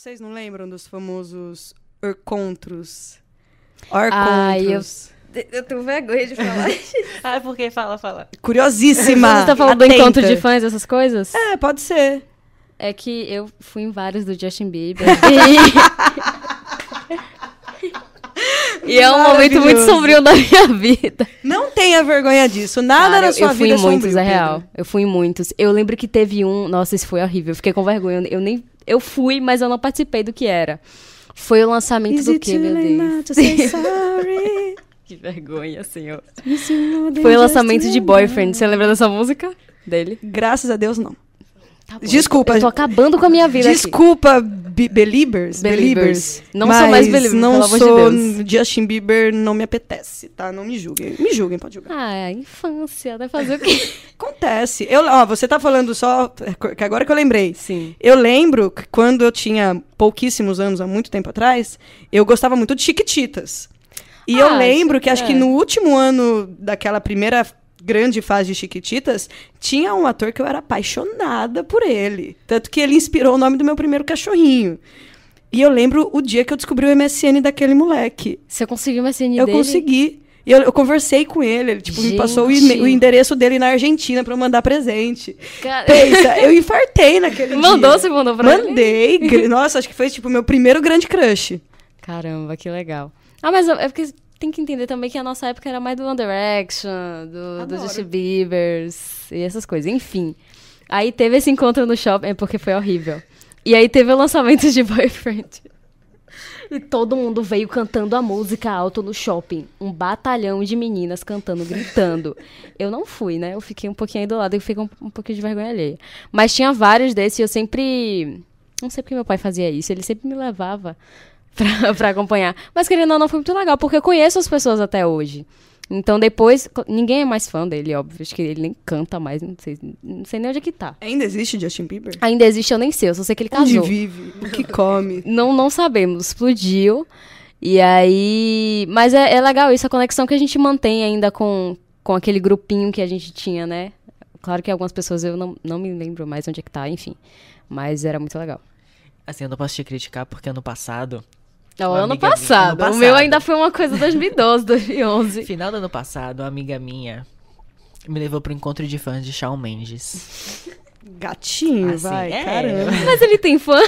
vocês não lembram dos famosos Orcontros? Ai, eu- Orcontros. Eu tenho vergonha de falar. Ah, por que? Fala, fala. Curiosíssima. Você tá falando do atenta. encontro de fãs, essas coisas? É, pode ser. É que eu fui em vários do Justin Bieber. E, e é um momento muito sombrio da minha vida. Não tenha vergonha disso. Nada Cara, na sua eu fui vida em é muitos, sombrio, é real. Pedro. Eu fui em muitos. Eu lembro que teve um. Nossa, isso foi horrível. Eu fiquei com vergonha. Eu nem. Eu fui, mas eu não participei do que era. Foi o lançamento Is do too meu Deus? que vergonha, senhor. Foi o lançamento de Boyfriend. Você lembra dessa música? Dele? Graças a Deus, não. Tá bom, Desculpa. Eu tô acabando com a minha vida aqui. Desculpa, be- Beliebers. Beliebers. Não sou mais Beliebers, não de sou Deus. Justin Bieber, não me apetece, tá? Não me julguem. Me julguem, pode julgar. Ah, é a infância. Vai fazer o quê? Acontece. Eu, ó, você tá falando só... que Agora que eu lembrei. Sim. Eu lembro que quando eu tinha pouquíssimos anos, há muito tempo atrás, eu gostava muito de Chiquititas. E eu Ah, lembro que acho é. que no último ano daquela primeira grande fase de Chiquititas, tinha um ator que eu era apaixonada por ele. Tanto que ele inspirou o nome do meu primeiro cachorrinho. E eu lembro o dia que eu descobri o MSN daquele moleque. Você conseguiu uma CN eu dele? consegui. E eu, eu conversei com ele, ele tipo, me passou o, o endereço dele na Argentina pra eu mandar presente. Cara... Pensa, eu infartei naquele Mandou, dia. você mandou pra ele? Mandei. Nossa, acho que foi tipo meu primeiro grande crush. Caramba, que legal. Ah, mas é porque tem que entender também que a nossa época era mais do One Direction, do, do. Justin Bieber e essas coisas. Enfim. Aí teve esse encontro no shopping, é porque foi horrível. E aí teve o lançamento de Boyfriend. E todo mundo veio cantando a música alto no shopping. Um batalhão de meninas cantando, gritando. Eu não fui, né? Eu fiquei um pouquinho aí do lado e fiquei com um pouquinho de vergonha alheia. Mas tinha vários desses e eu sempre. Não sei porque meu pai fazia isso. Ele sempre me levava pra, pra acompanhar. Mas querendo ou não, foi muito legal, porque eu conheço as pessoas até hoje. Então depois, ninguém é mais fã dele, óbvio. Acho que ele nem canta mais, não sei, não sei nem onde é que tá. Ainda existe Justin Bieber? Ainda existe, eu nem sei, eu só sei que ele Onde casou. vive? O que come? Não, não sabemos, explodiu. E aí. Mas é, é legal isso, a conexão que a gente mantém ainda com, com aquele grupinho que a gente tinha, né? Claro que algumas pessoas eu não, não me lembro mais onde é que tá, enfim. Mas era muito legal. Assim, eu não posso te criticar porque ano passado, Não, ano passado. ano O meu passado. ainda foi uma coisa 2012, 2011. final do ano passado, uma amiga minha me levou pro encontro de fãs de Shawn Mendes. Gatinho, Assim, vai, é. caramba. Mas ele tem fã?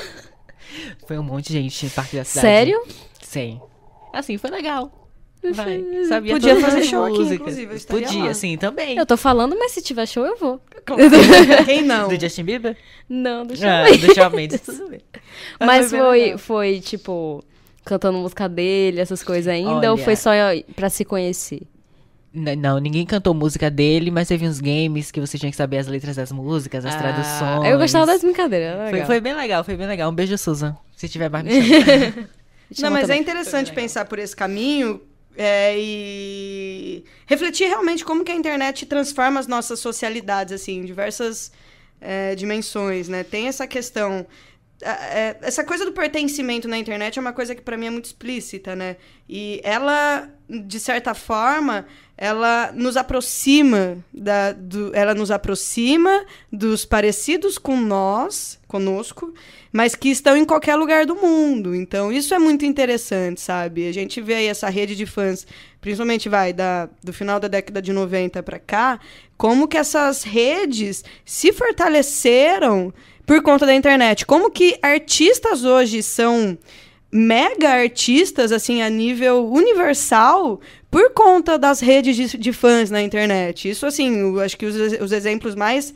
Foi um monte de gente no parque da cidade. Sério? Sim. Assim, foi legal. Vai, sabia Podia fazer show aqui, inclusive, eu Podia, lá. sim, também. Eu tô falando, mas se tiver show, eu vou. Quem não? Do Justin Bieber? Não, deixa Ah, eu ver. do Shawn Mendes, tudo bem. Mas bem foi, legal. foi, tipo, cantando música dele, essas coisas ainda, ou Olha. foi só pra se conhecer? Não, ninguém cantou música dele, mas teve uns games que você tinha que saber as letras das músicas, as Ah, traduções. Eu gostava das brincadeiras, Foi, foi bem legal, foi bem legal. Um beijo, Susan. Se tiver mais me chama. Não, mas é também. interessante pensar por esse caminho é, e refletir realmente como que a internet transforma as nossas socialidades, assim, em diversas é, dimensões, né? Tem essa questão... a- é, essa coisa do pertencimento na internet é uma coisa que para mim é muito explícita, né? E ela, de certa forma, ela nos aproxima da, do, ela nos aproxima dos parecidos com nós, conosco, mas que estão em qualquer lugar do mundo. Então, isso é muito interessante, sabe? A gente vê aí essa rede de fãs, principalmente vai da, do final da década de 90 para cá, como que essas redes se fortaleceram por conta da internet. Como que artistas hoje são mega artistas, assim, a nível universal, por conta das redes de, de fãs na internet. Isso, assim, acho que os, os exemplos mais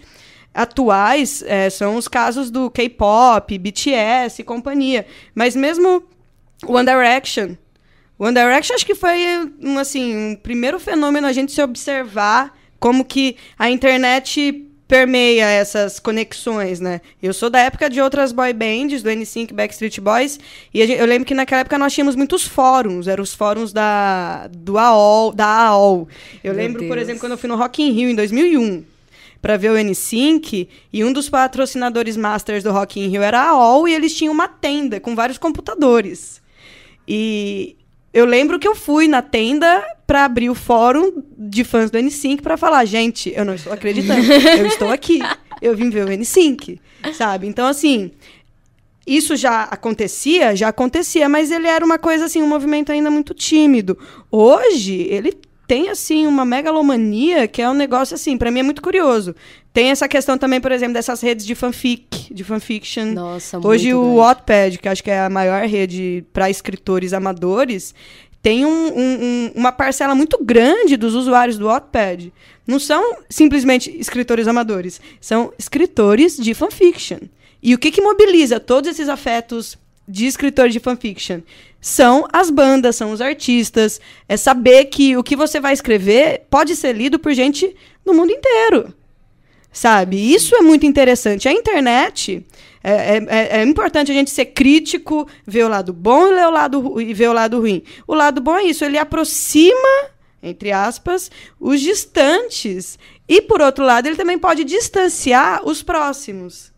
atuais eh, são os casos do K-pop, BTS e companhia. Mas mesmo One Direction. One Direction acho que foi um, assim, um primeiro fenômeno a gente se observar como que a internet permeia essas conexões, né? Eu sou da época de outras boy bands, do NSYNC, Backstreet Boys, e gente- eu lembro que naquela época nós tínhamos muitos fóruns, eram os fóruns da do AOL, da AOL. Eu Meu lembro, por Deus. exemplo, quando eu fui no Rock in Rio em 2001, para ver o N5 e um dos patrocinadores masters do Rock in Rio era a AOL e eles tinham uma tenda com vários computadores. E eu lembro que eu fui na tenda para abrir o fórum de fãs do N5 para falar, gente, eu não estou acreditando, eu estou aqui, eu vim ver o N5, sabe? Então assim, isso já acontecia, já acontecia, mas ele era uma coisa assim, um movimento ainda muito tímido. Hoje, ele tem assim uma megalomania que é um negócio assim, para mim é muito curioso. Tem essa questão também, por exemplo, dessas redes de fanfic, de fanfiction. Nossa, Hoje o grande. Wattpad, que acho que é a maior rede para escritores amadores, tem um- um- uma parcela muito grande dos usuários do Wattpad. Não são simplesmente escritores amadores, são escritores de fanfiction. E o que, que mobiliza todos esses afetos de escritores de fanfiction? São as bandas, são os artistas. É saber que o que você vai escrever pode ser lido por gente no mundo inteiro sabe? Isso é muito interessante. A internet é, é- é- é importante a gente ser crítico, ver o lado bom e, o lado, e ver o lado ruim. O lado bom é isso, ele aproxima, entre aspas, os distantes. E, por outro lado, ele também pode distanciar os próximos.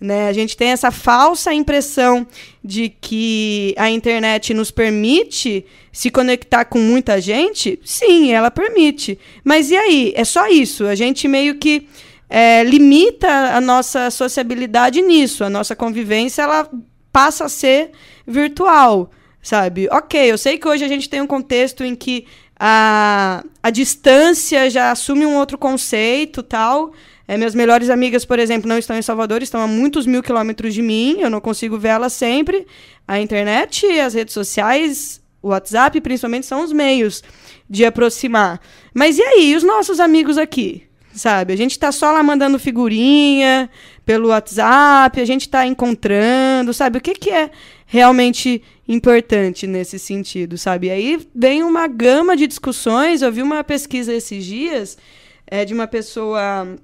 Né? A gente tem essa falsa impressão de que a internet nos permite se conectar com muita gente. Sim, ela permite. Mas e aí? É só isso. A gente meio que é, limita a nossa sociabilidade nisso. A nossa convivência ela passa a ser virtual, sabe? Ok, eu sei que hoje a gente tem um contexto em que a, a distância já assume um outro conceito tal. É, minhas melhores amigas, por exemplo, não estão em Salvador, estão a muitos mil quilômetros de mim, eu não consigo vê-las sempre. A internet, as redes sociais, o WhatsApp, principalmente, são os meios de aproximar. Mas e aí, os nossos amigos aqui? Sabe? A gente tá só lá mandando figurinha pelo WhatsApp, a gente tá encontrando, sabe? O que, que é realmente importante nesse sentido, sabe? E aí vem uma gama de discussões. Eu vi uma pesquisa esses dias é, de uma pessoa.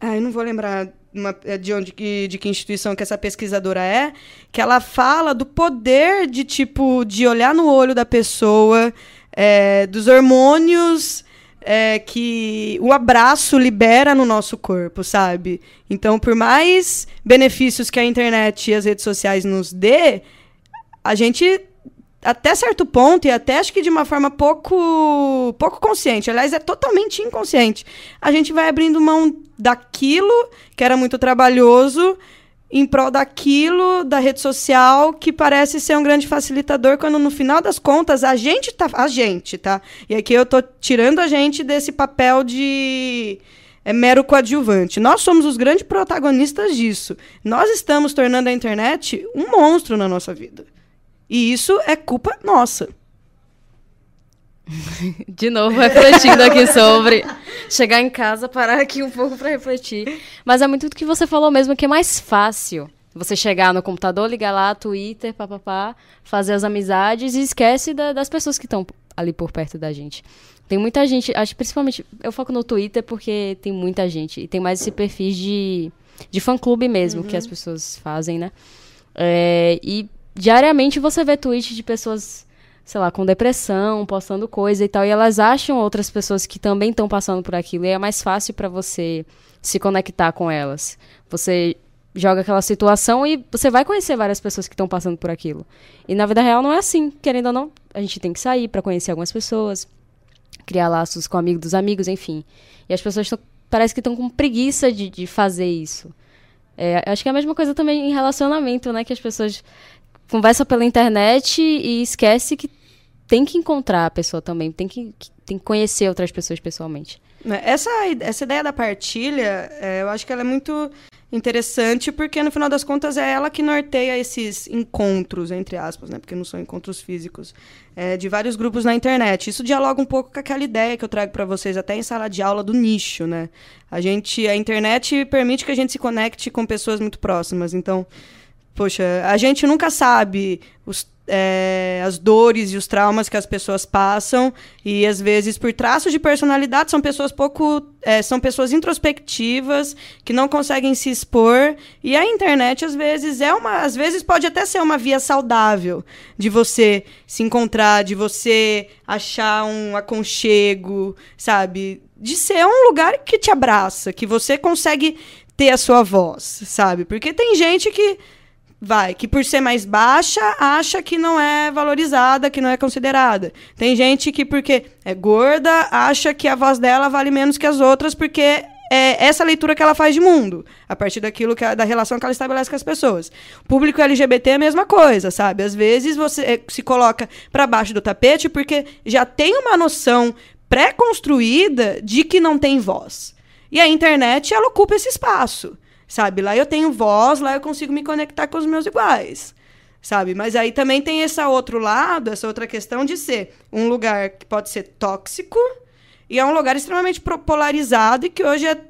Ah, eu não vou lembrar uma- é, de onde que, de que instituição que essa pesquisadora é, que ela fala do poder de tipo de olhar no olho da pessoa, é, dos hormônios é, que o abraço libera no nosso corpo, sabe? Então, por mais benefícios que a internet e as redes sociais nos dê, a gente até certo ponto e até acho que de uma forma pouco pouco consciente, aliás é totalmente inconsciente. A gente vai abrindo mão daquilo que era muito trabalhoso em prol daquilo da rede social que parece ser um grande facilitador quando no final das contas a gente tá a gente, tá? E aqui eu tô tirando a gente desse papel de é mero coadjuvante. Nós somos os grandes protagonistas disso. Nós estamos tornando a internet um monstro na nossa vida. E isso é culpa nossa. De novo, refletindo aqui sobre chegar em casa, parar aqui um pouco pra refletir. Mas é muito do que você falou mesmo, que é mais fácil você chegar no computador, ligar lá, Twitter, papapá, fazer as amizades e esquece da- das pessoas que estão ali por perto da gente. Tem muita gente, acho principalmente, eu foco no Twitter porque tem muita gente. E tem mais esse perfil de, de fã-clube mesmo, que as pessoas fazem, né? É, e diariamente você vê tweets de pessoas, sei lá, com depressão, postando coisa e tal, e elas acham outras pessoas que também estão passando por aquilo, e é mais fácil pra você se conectar com elas. Você joga aquela situação e você vai conhecer várias pessoas que estão passando por aquilo. E na vida real não é assim, querendo ou não, a gente tem que sair pra conhecer algumas pessoas, criar laços com amigos dos amigos, enfim. E as pessoas tão, parece que estão com preguiça de, de fazer isso. É, acho que é a mesma coisa também em relacionamento, né? Que as pessoas conversam pela internet e esquece que tem que encontrar a pessoa também, tem que, tem que conhecer outras pessoas pessoalmente. Né, Essa, essa ideia da partilha, é, eu acho que ela é muito interessante, porque no final das contas é ela que norteia esses encontros, entre aspas, né? Porque não são encontros físicos, é, de vários grupos na internet. Isso dialoga um pouco com aquela ideia que eu trago para vocês até em sala de aula do nicho, né? A gente, a internet permite que a gente se conecte com pessoas muito próximas. Então, poxa, a gente nunca sabe os, é, as dores e os traumas que as pessoas passam. E às vezes por traços de personalidade são pessoas pouco é, são pessoas introspectivas que não conseguem se expor. E a internet às vezes é uma às vezes pode até ser uma via saudável de você se encontrar de você achar um aconchego sabe? De ser um lugar que te abraça que você consegue ter a sua voz sabe? Porque tem gente que vai, que por ser mais baixa, acha que não é valorizada, que não é considerada. Tem gente que, porque é gorda, acha que a voz dela vale menos que as outras, porque é essa leitura que ela faz de mundo, a partir daquilo que da relação que ela estabelece com as pessoas. Público LGBT é a mesma coisa, sabe? Às vezes você é, se coloca para baixo do tapete porque já tem uma noção pré-construída de que não tem voz. E a internet, ela ocupa esse espaço, sabe? Lá eu tenho voz, lá eu consigo me conectar com os meus iguais, sabe? Mas aí também tem esse outro lado, essa outra questão de ser um lugar que pode ser tóxico e é um lugar extremamente polarizado e que hoje é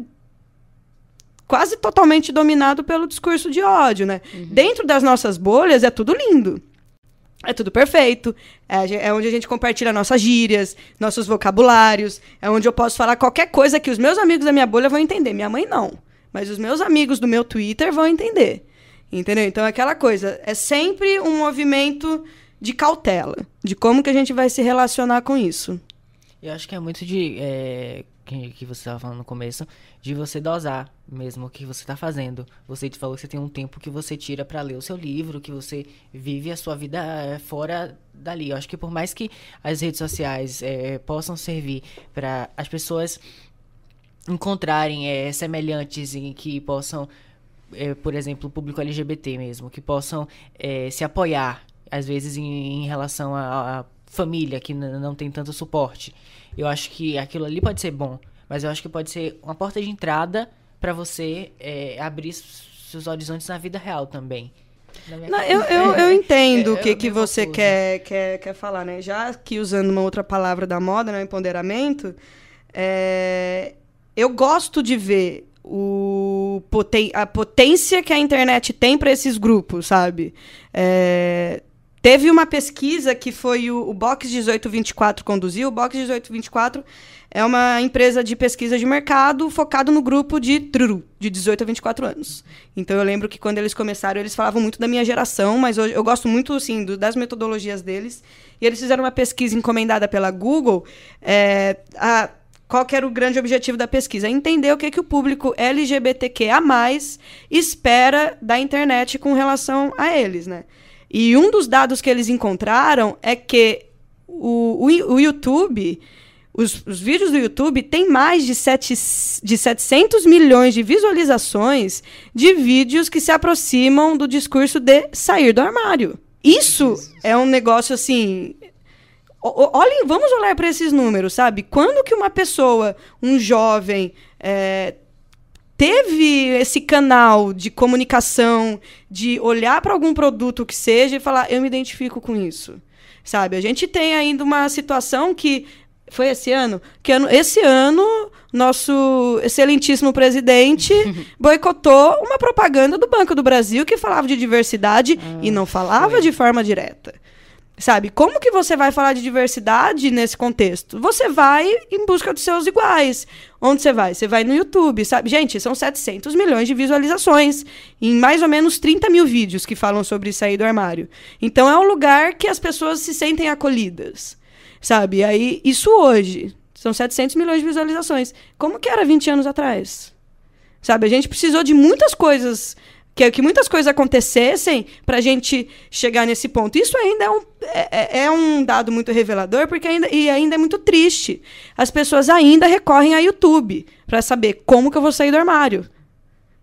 quase totalmente dominado pelo discurso de ódio, né? Uhum. Dentro das nossas bolhas é tudo lindo. É tudo perfeito. É, é, onde a gente compartilha nossas gírias, nossos vocabulários. É onde eu posso falar qualquer coisa que os meus amigos da minha bolha vão entender. Minha mãe não. Mas os meus amigos do meu Twitter vão entender. Entendeu? Então é aquela coisa. É sempre um movimento de cautela. De como que a gente vai se relacionar com isso. Eu acho que é muito de. É, que, que você estava falando no começo, de você dosar mesmo o que você está fazendo. Você te falou que você tem um tempo que você tira para ler o seu livro, que você vive a sua vida é, fora dali. Eu acho que por mais que as redes sociais é, possam servir para as pessoas encontrarem é, semelhantes em que possam, é, por exemplo, o público LGBT mesmo, que possam é, se apoiar, às vezes, em, em relação a família que não tem tanto suporte. Eu acho que aquilo ali pode ser bom, mas eu acho que pode ser uma porta de entrada para você é, abrir seus horizontes na vida real também. Não, eu, eu, eu entendo o é, que, que você quer, quer, quer falar, né? Já que usando uma outra palavra da moda, né, empoderamento, é, eu gosto de ver o poten a potência que a internet tem para esses grupos, sabe? É, Teve uma pesquisa que foi o, o Box 1824 conduziu. O Box 1824 é uma empresa de pesquisa de mercado focado no grupo de truru, de 18 a 24 anos. Então eu lembro que quando eles começaram, eles falavam muito da minha geração, mas hoje eu gosto muito assim, do, das metodologias deles. E eles fizeram uma pesquisa encomendada pela Google. É, a, qual era o grande objetivo da pesquisa? Entender o que, que o público LGBTQA espera da internet com relação a eles, né? E um dos dados que eles encontraram é que o, o, o YouTube, os, os, vídeos do YouTube têm mais de, sete, de 700 milhões de visualizações de vídeos que se aproximam do discurso de sair do armário. Isso é um negócio assim. Olhem, vamos olhar para esses números, sabe? Quando que uma pessoa, um jovem, é, teve esse canal de comunicação, de olhar para algum produto que seja e falar, eu me identifico com isso. Sabe? A gente tem ainda uma situação que foi esse ano? Que ano, esse ano, nosso excelentíssimo presidente boicotou uma propaganda do Banco do Brasil que falava de diversidade ah, e não falava foi. de forma direta. Sabe? Como que você vai falar de diversidade nesse contexto? Você vai em busca dos seus iguais. Onde você vai? Você vai no YouTube, sabe? Gente, são 700 milhões de visualizações em mais ou menos 30 mil vídeos que falam sobre sair do armário. Então é um lugar que as pessoas se sentem acolhidas, sabe? Aí, isso hoje, são 700 milhões de visualizações. Como que era 20 anos atrás? Sabe? A gente precisou de muitas coisas que, que muitas coisas acontecesse para a gente chegar nesse ponto. Isso ainda é um, é, é, é, um dado muito revelador, porque ainda, e ainda é muito triste. As pessoas ainda recorrem a YouTube para saber como que eu vou sair do armário.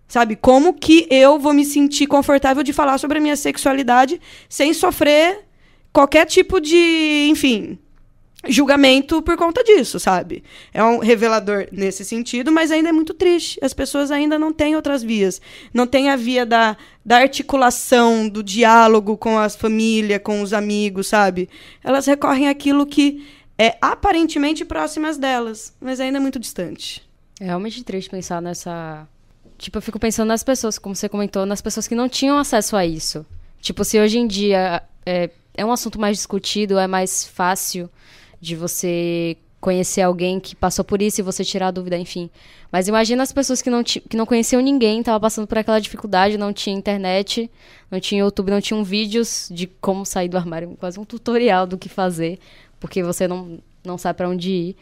Sabe? Como que eu vou me sentir confortável de falar sobre a minha sexualidade sem sofrer qualquer tipo de, enfim, julgamento por conta disso, sabe? É um revelador nesse sentido, mas ainda é muito triste. As pessoas ainda não têm outras vias. Não tem a via da, da articulação, do diálogo com a família, com os amigos, sabe? Elas recorrem àquilo que é aparentemente próximas delas, mas ainda é muito distante. É realmente triste pensar nessa. Tipo, eu fico pensando nas pessoas, como você comentou, nas pessoas que não tinham acesso a isso. Tipo, se hoje em dia é, é um assunto mais discutido, é mais fácil de você conhecer alguém que passou por isso e você tirar a dúvida, enfim. Mas imagina as pessoas que não, que não conheciam ninguém, estavam passando por aquela dificuldade, não tinha internet, não tinha YouTube, não tinham vídeos de como sair do armário, quase um tutorial do que fazer, porque você não, não sabe para onde ir.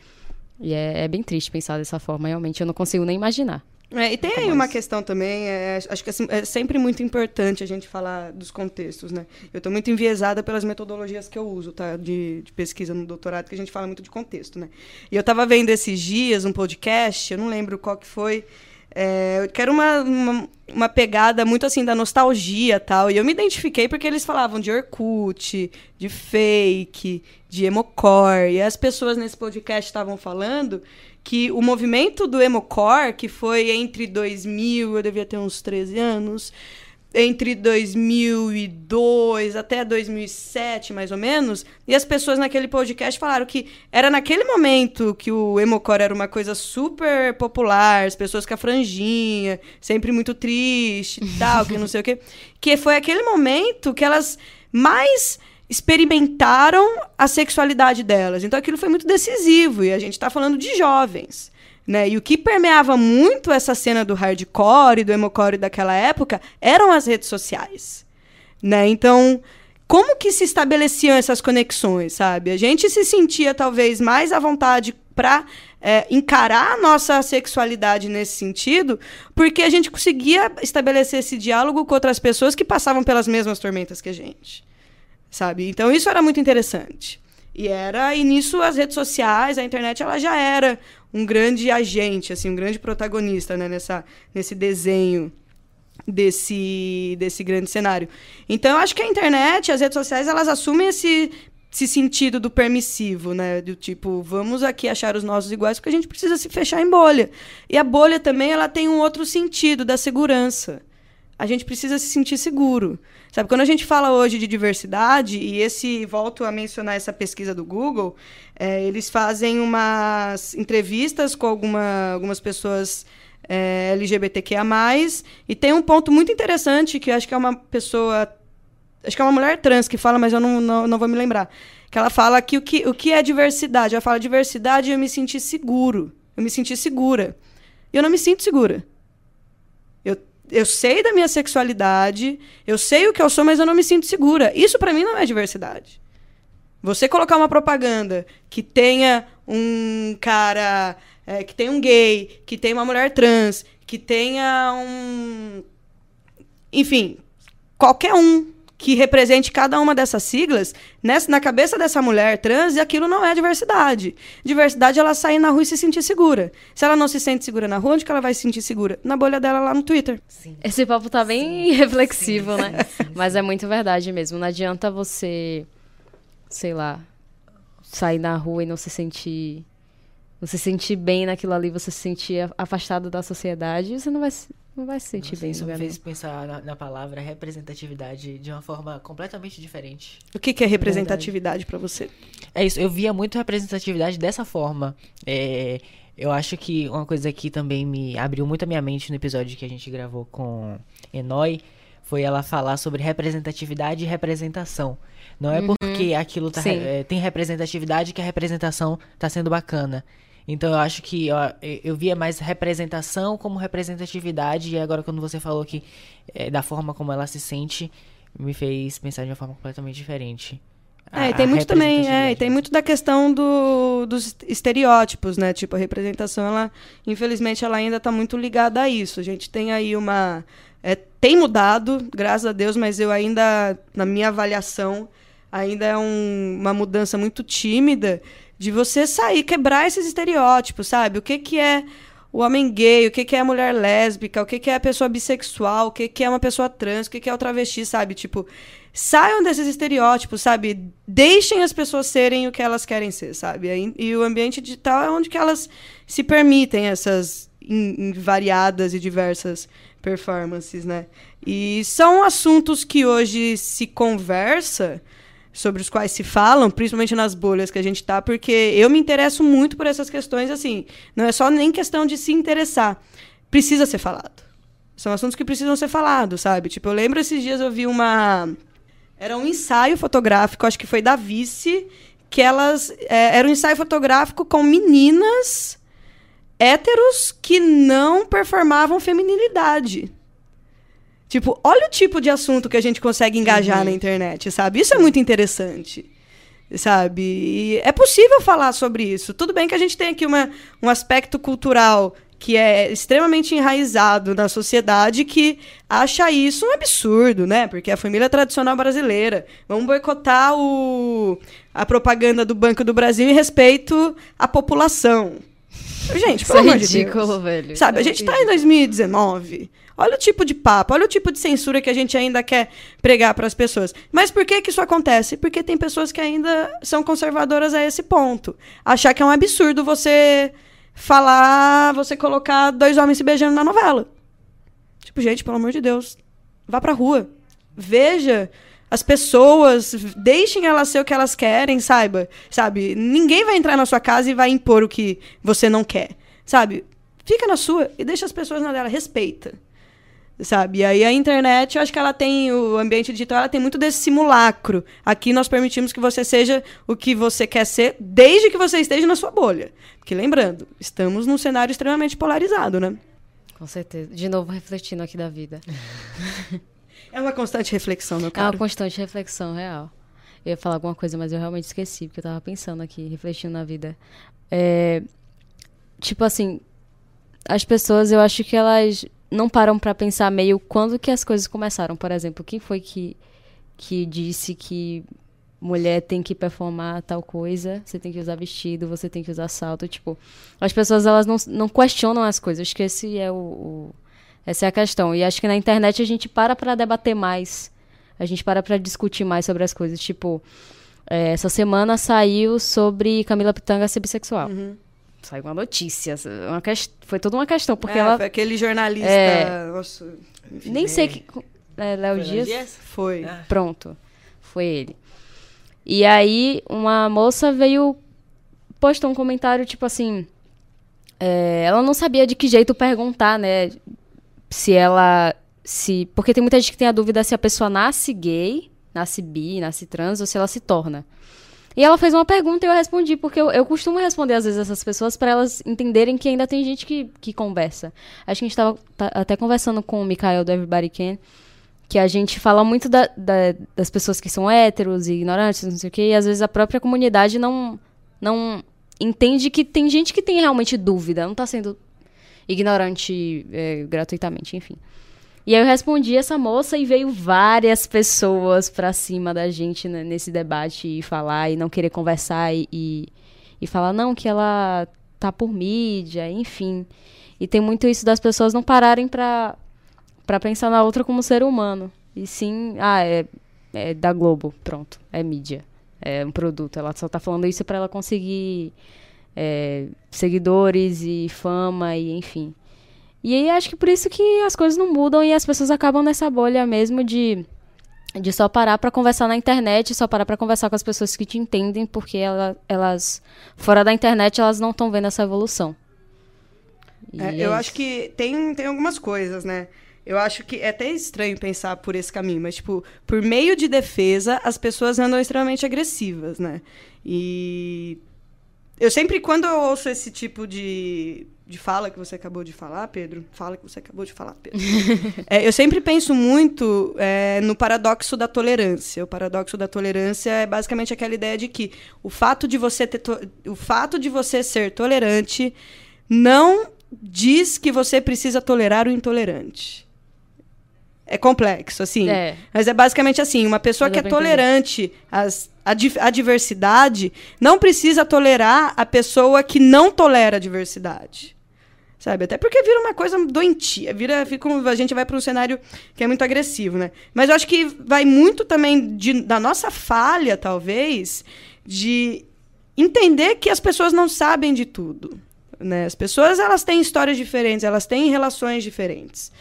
E é, é bem triste pensar dessa forma, realmente, eu não consigo nem imaginar. É, e tem Nunca aí uma questão também, é, acho que assim, é sempre muito importante a gente falar dos contextos, né? Eu estou muito enviesada pelas metodologias que eu uso, tá? De, de pesquisa no doutorado, que a gente fala muito de contexto, né? E eu estava vendo esses dias um podcast, eu não lembro qual que foi, é, que era uma, uma, uma pegada muito assim da nostalgia tal. E eu me identifiquei porque eles falavam de Orkut, de fake, de emocore. E as pessoas nesse podcast estavam falando que o movimento do emocore, que foi entre 2000, eu devia ter uns 13 anos, entre 2002 até 2007, mais ou menos, e as pessoas naquele podcast falaram que era naquele momento que o emocore era uma coisa super popular, as pessoas com a franjinha, sempre muito triste e tal, que não sei o quê, que foi aquele momento que elas mais experimentaram a sexualidade delas. Então aquilo foi muito decisivo e a gente está falando de jovens. Né? E o que permeava muito essa cena do hardcore e do emocore daquela época eram as redes sociais. Né? Então, como que se estabeleciam essas conexões, sabe? A gente se sentia talvez mais à vontade para é, encarar a nossa sexualidade nesse sentido, porque a gente conseguia estabelecer esse diálogo com outras pessoas que passavam pelas mesmas tormentas que a gente sabe? Então isso era muito interessante. E era e nisso as redes sociais, a internet, ela já era um grande agente, assim, um grande protagonista, né, nessa nesse desenho desse desse grande cenário. Então acho que a internet, as redes sociais, elas assumem esse esse sentido do permissivo, né? Do tipo, vamos aqui achar os nossos iguais porque a gente precisa se fechar em bolha. E a bolha também, ela tem um outro sentido da segurança. A gente precisa se sentir seguro. Sabe, quando a gente fala hoje de diversidade, e esse, volto a mencionar essa pesquisa do Google, é, eles fazem umas entrevistas com alguma, algumas pessoas é, LGBTQIA+, e tem um ponto muito interessante, que acho que é uma pessoa, acho que é uma mulher trans que fala, mas eu não, não, não vou me lembrar, que ela fala que o, que o que é diversidade? Ela fala, diversidade eu me senti seguro, eu me senti segura. E eu não me sinto segura. Eu eu sei da minha sexualidade, eu sei o que eu sou, mas eu não me sinto segura. Isso para mim não é diversidade. Você colocar uma propaganda que tenha um cara, é, que tenha um gay, que tenha uma mulher trans, que tenha um. Enfim, qualquer um que represente cada uma dessas siglas, nessa, na cabeça dessa mulher trans, aquilo não é diversidade. Diversidade é ela sair na rua e se sentir segura. Se ela não se sente segura na rua, onde que ela vai se sentir segura? Na bolha dela lá no Twitter. Sim. Esse papo tá bem reflexivo, sim, né? sim, sim. Mas é muito verdade mesmo. Não adianta você, sei lá, sair na rua e não se sentir. Não se sentir bem naquilo ali, você se sentir afastado da sociedade, você não vai, se- não vai se sentir bem. Isso me no fez pensar na, na palavra representatividade de uma forma completamente diferente. O que, que é representatividade para você? É isso, eu via muito representatividade dessa forma. É, eu acho que uma coisa que também me abriu muito a minha mente no episódio que a gente gravou com Enoi foi ela falar sobre representatividade e representação. Não é porque aquilo tá, é, tem representatividade que a representação tá sendo bacana. Então eu acho que ó, eu, via mais representação como representatividade e agora quando você falou que é, da forma como ela se sente me fez pensar de uma forma completamente diferente. É, e tem muito também, é, e tem muito da questão do, dos estereótipos, né? Tipo, a representação, ela, infelizmente, ela ainda está muito ligada a isso. A gente tem aí uma. é, tem mudado, graças a Deus, mas eu ainda, na minha avaliação, ainda é um- uma mudança muito tímida de você sair, quebrar esses estereótipos, sabe? O que, que é o homem gay, o que, que é a mulher lésbica, o que, que é a pessoa bissexual, o que, que é uma pessoa trans, o que, que é o travesti, sabe? Tipo, saiam desses estereótipos, sabe? Deixem as pessoas serem o que elas querem ser, sabe? Aí- E o ambiente digital é onde que elas se permitem essas in- in- variadas e diversas performances, né? E são assuntos que hoje se conversa, sobre os quais se falam, principalmente nas bolhas que a gente tá, porque eu me interesso muito por essas questões, assim, não é só nem questão de se interessar, precisa ser falado. São assuntos que precisam ser falados, sabe? Tipo, eu lembro esses dias eu vi uma era um ensaio fotográfico, acho que foi da Vice, que elas é, era um ensaio fotográfico com meninas héteros que não performavam feminilidade. Tipo, olha o tipo de assunto que a gente consegue engajar na internet, sabe? Isso é muito interessante. Sabe? E é possível falar sobre isso. Tudo bem que a gente tem aqui uma, um aspecto cultural que é extremamente enraizado na sociedade que acha isso um absurdo, né? Porque a família tradicional brasileira. Vamos boicotar o, a propaganda do Banco do Brasil em respeito à população. Gente, pelo Isso é amor de ridículo, Deus. velho. Sabe, a é gente tá em 2019. Olha o tipo de papo, olha o tipo de censura que a gente ainda quer pregar para as pessoas. Mas por que que isso acontece? Porque tem pessoas que ainda são conservadoras a esse ponto. Achar que é um absurdo você falar, você colocar dois homens se beijando na novela. Tipo, gente, pelo amor de Deus, vá pra rua. Veja as pessoas, deixem elas ser o que elas querem, saiba, sabe? Ninguém vai entrar na sua casa e vai impor o que você não quer, sabe? Fica na sua e deixa as pessoas na dela, respeita. Sabe? E aí a internet, eu acho que ela tem, o ambiente digital, ela tem muito desse simulacro. Aqui nós permitimos que você seja o que você quer ser, desde que você esteja na sua bolha. Porque lembrando, estamos num cenário extremamente polarizado, né? Com certeza. De novo, refletindo aqui da vida. É uma constante reflexão, meu É uma caro. constante reflexão real. Eu ia falar alguma coisa, mas eu realmente esqueci, porque eu tava pensando aqui, refletindo na vida. É, tipo assim, as pessoas, eu acho que elas não param pra pensar meio quando que as coisas começaram. Por exemplo, quem foi que, que disse que mulher tem que performar tal coisa, você tem que usar vestido, você tem que usar salto, tipo, as pessoas elas não, não questionam as coisas, acho que esse é o, o- essa é a questão. E acho que na internet a gente para pra debater mais, a gente para pra discutir mais sobre as coisas, tipo, é, essa semana saiu sobre Camila Pitanga ser bissexual. Saiu uma notícia, uma ques- foi toda uma questão, porque É, ela foi aquele jornalista. É. Nossa, enfim, nem sei que é, Léo Foi Dias. Dias? Foi. Ah. Pronto. Foi ele. E aí, uma moça veio. postou um comentário, tipo assim. é, ela não sabia de que jeito perguntar, né? Se ela. se Porque tem muita gente que tem a dúvida se a pessoa nasce gay, nasce bi, nasce trans, ou se ela se torna. E ela fez uma pergunta e eu respondi, porque eu, eu costumo responder às vezes essas pessoas para elas entenderem que ainda tem gente que, que conversa. Acho que a gente estava até conversando com o Mikael do Everybody Can, que a gente fala muito da- da- das pessoas que são héteros e ignorantes, não sei o quê, e às vezes a própria comunidade não, não entende que tem gente que tem realmente dúvida, não tá sendo ignorante é, gratuitamente, enfim. E aí eu respondi essa moça e veio várias pessoas pra cima da gente né, nesse debate e falar e não querer conversar e, e, e falar, não, que ela tá por mídia, enfim. E tem muito isso das pessoas não pararem pra, pra pensar na outra como ser humano. E sim, ah, é, é da Globo, pronto, é mídia, é um produto. Ela só tá falando isso pra ela conseguir é, seguidores e fama e enfim. E aí acho que por isso que as coisas não mudam e as pessoas acabam nessa bolha mesmo de, de só parar pra conversar na internet, só parar pra conversar com as pessoas que te entendem, porque ela- elas, fora da internet, elas não estão vendo essa evolução. É, é eu isso. acho que tem, tem algumas coisas, né? Eu acho que é até estranho pensar por esse caminho, mas, tipo, por meio de defesa, as pessoas andam extremamente agressivas, né? E eu sempre, quando eu ouço esse tipo de, de fala que você acabou de falar, Pedro, fala que você acabou de falar, Pedro. É, eu sempre penso muito é, no paradoxo da tolerância. O paradoxo da tolerância é basicamente aquela ideia de que o fato de você ter o fato de você ser tolerante não diz que você precisa tolerar o intolerante. É complexo, assim. É. Mas é basicamente assim: uma pessoa Mas que é tolerante às, à, à diversidade não precisa tolerar a pessoa que não tolera a diversidade. Sabe? Até porque vira uma coisa doentia. Vira, fica a gente vai para um cenário que é muito agressivo, né? Mas eu acho que vai muito também de- da nossa falha, talvez, de entender que as pessoas não sabem de tudo. Né? As pessoas elas têm histórias diferentes, elas têm relações diferentes.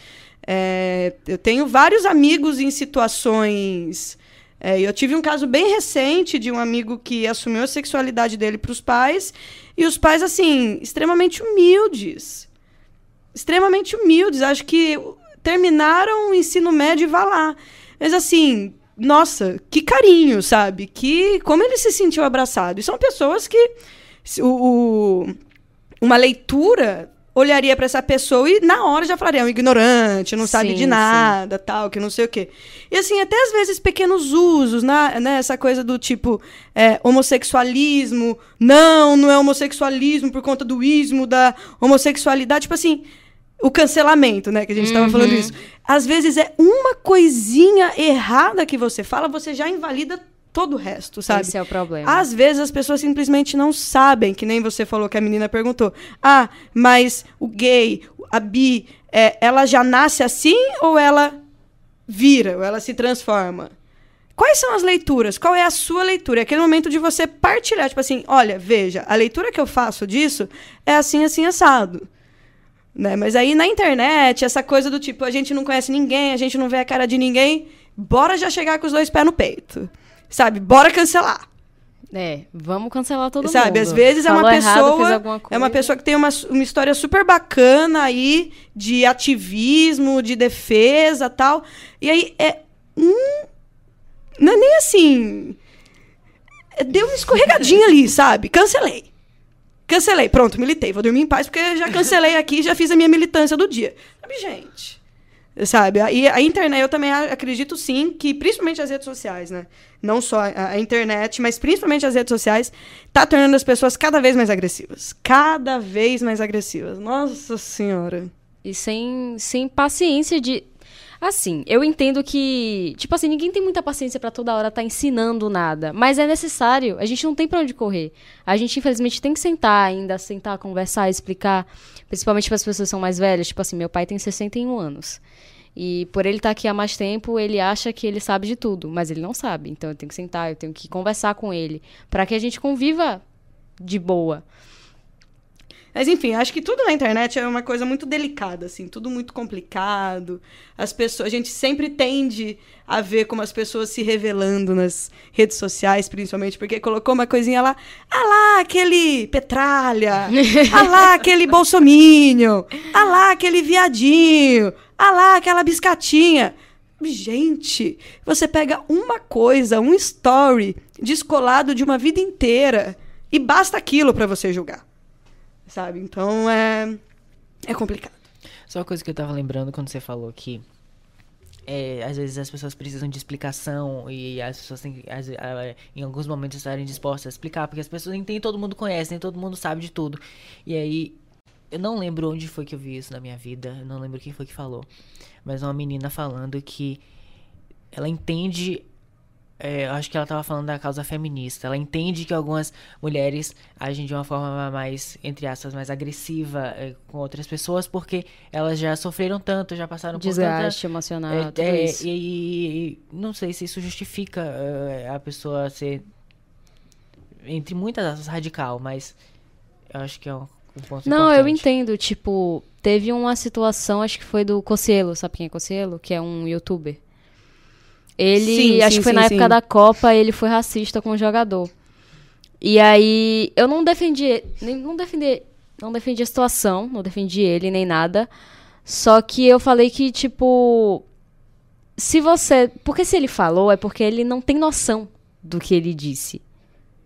É, eu tenho vários amigos em situações. é, eu tive um caso bem recente de um amigo que assumiu a sexualidade dele para os pais e os pais assim extremamente humildes, extremamente humildes. Acho que terminaram o ensino médio e vá lá. Mas assim, nossa, que carinho, sabe? Que como ele se sentiu abraçado. E são pessoas que o, o- uma leitura olharia pra essa pessoa e na hora já falaria, é um ignorante, não sabe Sim, de sim. nada, tal, que não sei o quê. E assim, até às vezes pequenos usos, né? né, Essa coisa do tipo, é, homossexualismo, não, não é homossexualismo por conta do ismo da homossexualidade, tipo assim, o cancelamento, né, que a gente Uhum. tava falando isso. Às vezes é uma coisinha errada que você fala, você já invalida todo o resto, sabe? Esse é o problema. Às vezes as pessoas simplesmente não sabem, que nem você falou que a menina perguntou. Ah, mas o gay, a bi, é, ela já nasce assim ou ela vira, ou ela se transforma? Quais são as leituras? Qual é a sua leitura? É aquele momento de você partilhar, tipo assim, olha, veja, a leitura que eu faço disso é assim, assim, assado. Né? Mas aí na internet, essa coisa do tipo, a gente não conhece ninguém, a gente não vê a cara de ninguém, bora já chegar com os dois pés no peito. Sabe? Bora cancelar. É, vamos cancelar todo mundo. Sabe, às vezes é Falou uma errado, pessoa. é uma pessoa que tem uma, uma história super bacana aí de ativismo, de defesa tal. E aí é um. Não é nem assim. é- Deu uma escorregadinha ali, sabe? Cancelei. Cancelei. Pronto, militei. Vou dormir em paz, porque já cancelei aqui já fiz a minha militância do dia. Sabe, gente? Sabe? E a internet, eu também acredito sim que, principalmente as redes sociais, né? Não só a, a internet, mas principalmente as redes sociais, tá tornando as pessoas cada vez mais agressivas. Cada vez mais agressivas. Nossa Senhora. E sem, sem paciência de. Assim, eu entendo que. Tipo assim, ninguém tem muita paciência pra toda hora estar ensinando nada. Mas é necessário. A gente não tem pra onde correr. A gente, infelizmente, tem que sentar ainda, sentar, conversar, explicar. Principalmente para as pessoas que são mais velhas. Tipo assim, meu pai tem 61 anos. E por ele estar aqui há mais tempo, ele acha que ele sabe de tudo. Mas ele não sabe. Então eu tenho que sentar, eu tenho que conversar com ele. Pra que a gente conviva de boa. Mas enfim, acho que tudo na internet é uma coisa muito delicada, assim, tudo muito complicado. As pessoas, a gente sempre tende a ver como as pessoas se revelando nas redes sociais, principalmente porque colocou uma coisinha lá, ah lá, aquele petralha, ah lá, aquele bolsominion, ah lá, aquele viadinho, ah lá, aquela biscatinha. Gente, você pega uma coisa, um story descolado de uma vida inteira e basta aquilo pra você julgar sabe? Então é é complicado. Só uma coisa que eu tava lembrando quando você falou que é, às vezes as pessoas precisam de explicação e as pessoas têm que, ve- ah, em alguns momentos estarem dispostas a explicar, porque as pessoas nem todo mundo conhece, nem todo mundo sabe de tudo. E aí, eu não lembro onde foi que eu vi isso na minha vida, eu não lembro quem foi que falou, mas uma menina falando que ela entende é, eu acho que ela tava falando da causa feminista. Ela entende que algumas mulheres agem de uma forma mais, entre aspas, mais agressiva é, com outras pessoas porque elas já sofreram tanto, já passaram por tanta... Desgaste emocional, É, tudo é, isso. e, e- e não sei se isso justifica é, a pessoa ser, entre muitas aspas, radical, mas eu acho que é um, um ponto Não, eu importante. entendo. Tipo, teve uma situação, acho que foi do Cocielo, sabe quem é Cocielo? Que é um youtuber. Ele, Sim, acho sim, que foi sim, na época da Copa, ele foi racista com o jogador. E aí, eu não defendi, nem, não defendi, não defendi a situação, não defendi ele nem nada. Só que eu falei que, tipo, se você, porque se ele falou é porque ele não tem noção do que ele disse.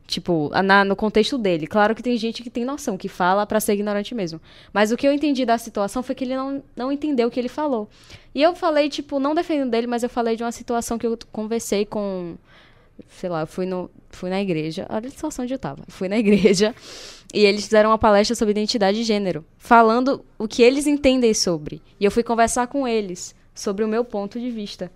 Tipo, na- no contexto dele. Claro que tem gente que tem noção, que fala pra ser ignorante mesmo. Mas o que eu entendi da situação foi que ele não, não entendeu o que ele falou. E eu falei, tipo, não defendendo dele, mas eu falei de uma situação que eu conversei com. Sei lá, eu fui, no, fui na igreja. Olha a situação onde eu tava. Fui na igreja e eles fizeram uma palestra sobre identidade de gênero, falando o que eles entendem sobre. E eu fui conversar com eles sobre o meu ponto de vista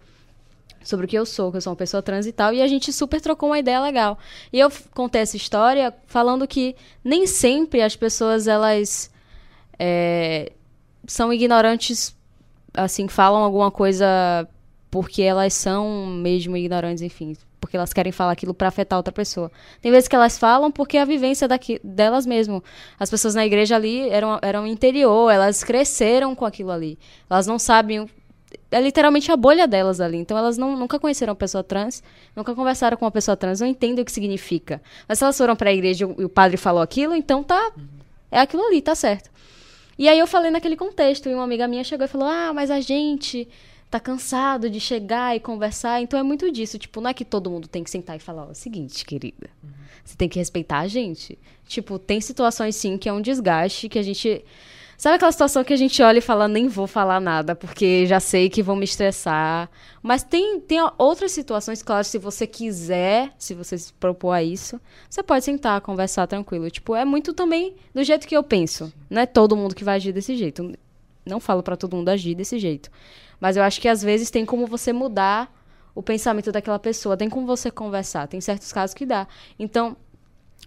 sobre o que eu sou, que eu sou uma pessoa trans e tal, e a gente super trocou uma ideia legal. E eu contei essa história falando que nem sempre as pessoas, elas é, são ignorantes, assim, falam alguma coisa porque elas são mesmo ignorantes, enfim, porque elas querem falar aquilo pra afetar outra pessoa. Tem vezes que elas falam porque é a vivência daqui, delas mesmo. As pessoas na igreja ali eram, eram interior, elas cresceram com aquilo ali. Elas não sabem é literalmente a bolha delas ali. Então elas não, nunca conheceram uma pessoa trans, nunca conversaram com uma pessoa trans, não entendem o que significa. Mas se elas foram pra igreja e o- padre falou aquilo, então tá. É aquilo ali, tá certo. E aí eu falei naquele contexto, e uma amiga minha chegou e falou: Ah, mas a gente tá cansado de chegar e conversar. Então é muito disso. Tipo, não é que todo mundo tem que sentar e falar: Ó, é o seguinte, querida. Você tem que respeitar a gente. Tipo, tem situações sim que é um desgaste, que a gente. Sabe aquela situação que a gente olha e fala, nem vou falar nada, porque já sei que vão me estressar. Mas tem, tem outras situações, claro, se você quiser, se você se propor a isso, você pode sentar, conversar tranquilo. Tipo, é muito também do jeito que eu penso. Não é todo mundo que vai agir desse jeito. Não falo para todo mundo agir desse jeito. Mas eu acho que às vezes tem como você mudar o pensamento daquela pessoa, tem como você conversar. Tem certos casos que dá. Então,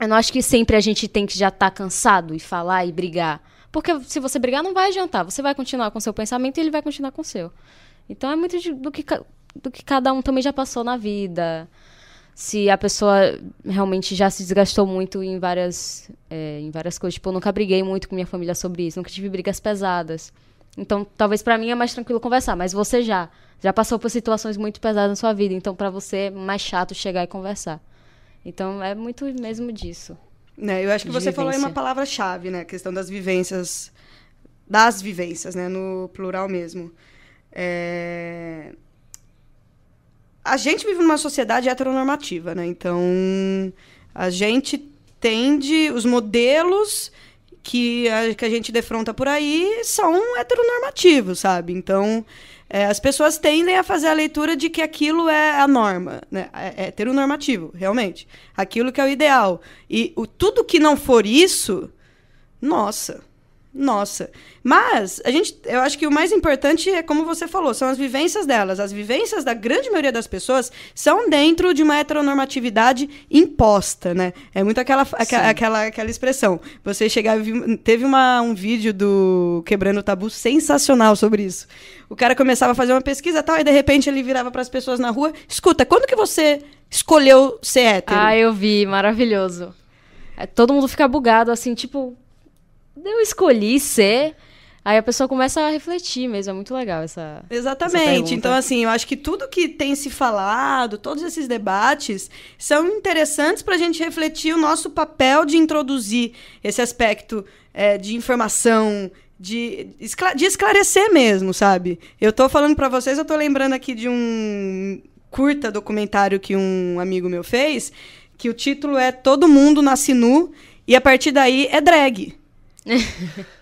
eu não acho que sempre a gente tem que já estar tá cansado e falar e brigar. Porque se você brigar, não vai adiantar. Você vai continuar com o seu pensamento e ele vai continuar com o seu. Então é muito de, do, que, do que cada um também já passou na vida. Se a pessoa realmente já se desgastou muito em várias, é, em várias coisas. Tipo, eu nunca briguei muito com minha família sobre isso. Nunca tive brigas pesadas. Então, talvez para mim é mais tranquilo conversar. Mas você já. Já passou por situações muito pesadas na sua vida. Então, para você é mais chato chegar e conversar. Então, é muito mesmo disso. Né, eu acho que você vivência. falou aí uma palavra-chave, né? A questão das vivências, das vivências, né? No plural mesmo. É... A gente vive numa sociedade heteronormativa, né? Então, a gente tende... Os modelos que a, que a gente defronta por aí são heteronormativos, sabe? Então, é, as pessoas tendem a fazer a leitura de que aquilo é a norma, né? É, é heteronormativo, realmente. Aquilo que é o ideal. E o, tudo que não for isso, nossa, nossa. Mas, a gente, eu acho que o mais importante é, como você falou, são as vivências delas. As vivências da grande maioria das pessoas são dentro de uma heteronormatividade imposta, né? É muito aquela, aqua, aquela, aquela expressão. Você chegar. Teve uma, um vídeo do Quebrando o Tabu sensacional sobre isso. O cara começava a fazer uma pesquisa tal, e de repente ele virava para as pessoas na rua: escuta, quando que você escolheu ser hétero? Ah, eu vi, maravilhoso. É, todo mundo fica bugado, assim, tipo, eu escolhi ser. Aí a pessoa começa a refletir mesmo, é muito legal essa. Exatamente. Essa então, assim, eu acho que tudo que tem se falado, todos esses debates, são interessantes para a gente refletir o nosso papel de introduzir esse aspecto é, de informação, de, de esclarecer mesmo, sabe? Eu tô falando para vocês, eu tô lembrando aqui de um curta documentário que um amigo meu fez, que o título é Todo Mundo Nasce Nu, e a partir daí é drag.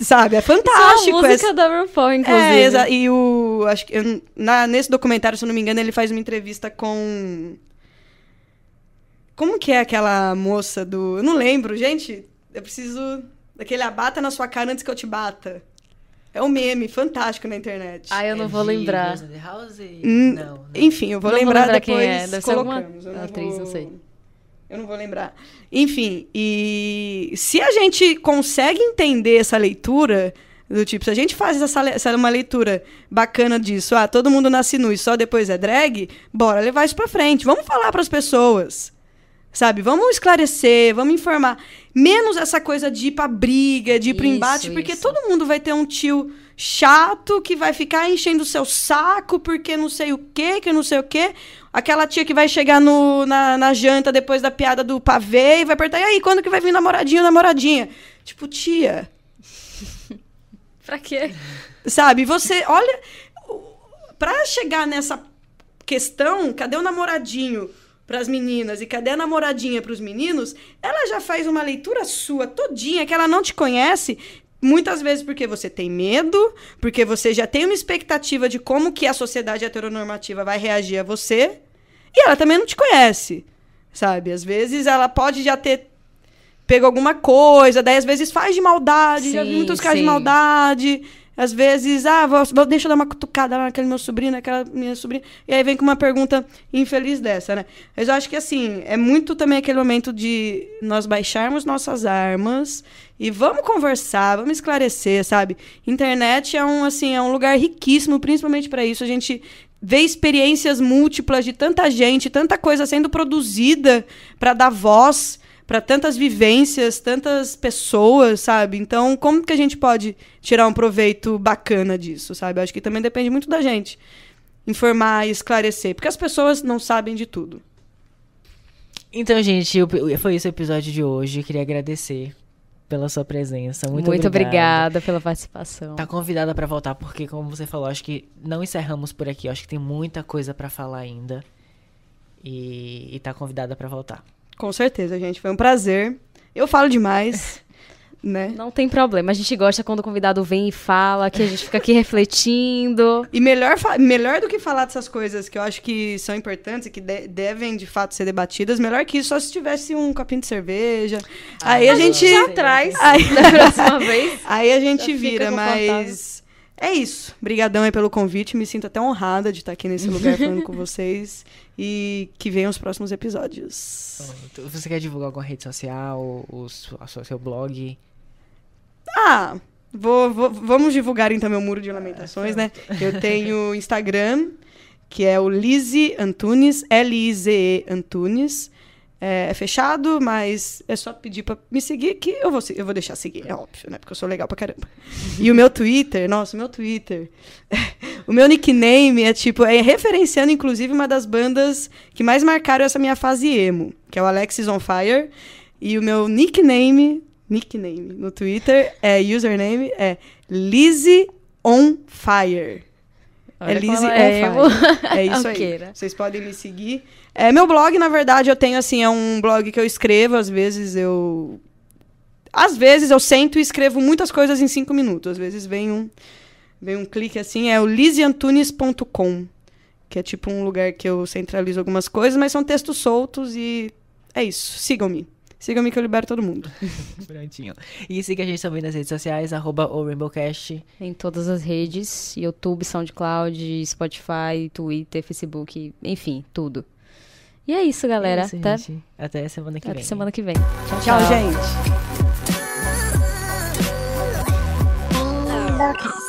Sabe, é fantástico. Isso é a música essa... da RuPaul, inclusive. É, e o... Acho que, eu, na, nesse documentário, se eu não me engano, ele faz uma entrevista com... Como que é aquela moça do... Eu não lembro, gente. Eu preciso... Daquele abata na sua cara antes que eu te bata. É um meme fantástico na internet. Ah, eu não é vou lembrar. Hum, não, não, Enfim, eu vou não lembrar, vou lembrar depois. Quem é. Deve colocamos. ser alguma atriz, não, não sei. Eu não vou lembrar. Enfim, e se a gente consegue entender essa leitura, do tipo, se a gente faz essa, essa uma leitura bacana disso, ah, todo mundo nasce nu e só depois é drag, bora levar isso pra frente. Vamos falar para as pessoas. Sabe? Vamos esclarecer, vamos informar. Menos essa coisa de ir pra briga, de ir pro isso, embate, porque isso. todo mundo vai ter um tio chato que vai ficar enchendo o seu saco porque não sei o quê, que não sei o quê. Aquela tia que vai chegar no, na, na janta depois da piada do pavê e vai perguntar: e aí, quando que vai vir namoradinho namoradinha? Tipo, tia. pra quê? Sabe, você, olha. Pra chegar nessa questão, cadê o namoradinho para as meninas e cadê a namoradinha para os meninos? Ela já faz uma leitura sua todinha que ela não te conhece, Muitas vezes porque você tem medo, porque você já tem uma expectativa de como que a sociedade heteronormativa vai reagir a você, e ela também não te conhece, sabe? Às vezes ela pode já ter pego alguma coisa, daí às vezes faz de maldade, sim, já vi muitos casos de maldade. Às vezes, ah, vou, vou, deixa eu dar uma cutucada lá naquele meu sobrinho, naquela minha sobrinha. E aí vem com uma pergunta infeliz dessa, né? Mas eu acho que, assim, é muito também aquele momento de nós baixarmos nossas armas e vamos conversar, vamos esclarecer, sabe? Internet é um, assim, é um lugar riquíssimo, principalmente para isso. A gente vê experiências múltiplas de tanta gente, tanta coisa sendo produzida para dar voz para tantas vivências, tantas pessoas, sabe? Então, como que a gente pode tirar um proveito bacana disso, sabe? acho que também depende muito da gente informar e esclarecer, porque as pessoas não sabem de tudo. Então, gente, foi esse o episódio de hoje. Eu queria agradecer pela sua presença. Muito, Muito obrigada. obrigada pela participação. Tá convidada para voltar porque como você falou, acho que não encerramos por aqui. Acho que tem muita coisa para falar ainda. E, e tá convidada para voltar. Com certeza, gente. Foi um prazer. Eu falo demais. né? Não tem problema. A gente gosta quando o convidado vem e fala, que a gente fica aqui refletindo. E melhor, melhor do que falar dessas coisas que eu acho que são importantes e que de- devem, de fato, ser debatidas, melhor que isso só se tivesse um copinho de cerveja. aí a, gente... já traz Aí, da próxima vez. aí a gente vira, mas... É isso. Obrigadão aí pelo convite. Me sinto até honrada de estar aqui nesse lugar falando com vocês. E que venham os próximos episódios. Você quer divulgar alguma rede social, o, sua- seu blog? Ah, vou, vou- vamos divulgar então meu muro de lamentações, né? Eu tenho Instagram, que é o Lizzie Antunes, L-I-Z-E Antunes. É, é fechado, mas é só pedir pra me seguir que eu vou, eu vou deixar seguir, é óbvio, né? Porque eu sou legal pra caramba. E o meu Twitter, nossa, o meu Twitter. o meu nickname é tipo, é referenciando inclusive uma das bandas que mais marcaram essa minha fase emo, que é o Alexis on Fire. E o meu nickname, nickname no Twitter é username é Lizzie on Fire. Olha é Lizzie on é. Fire. É isso aí. Alqueira. Vocês podem me seguir. É, meu blog, na verdade, eu tenho assim, é um blog que eu escrevo, às vezes eu. Às vezes eu sento e escrevo muitas coisas em cinco minutos. Às vezes vem um, vem um clique assim, é o liziantunes.com, que é tipo um lugar que eu centralizo algumas coisas, mas são textos soltos e é isso. Sigam-me. Siga-me que eu libero todo mundo. Prontinho. E siga a gente também nas redes sociais, arroba o Rainbowcast. Em todas as redes, YouTube, SoundCloud, Spotify, Twitter, Facebook, enfim, tudo. E é isso, galera. É isso, até... até semana que até vem. Até semana que vem. Tchau, tchau, tchau gente.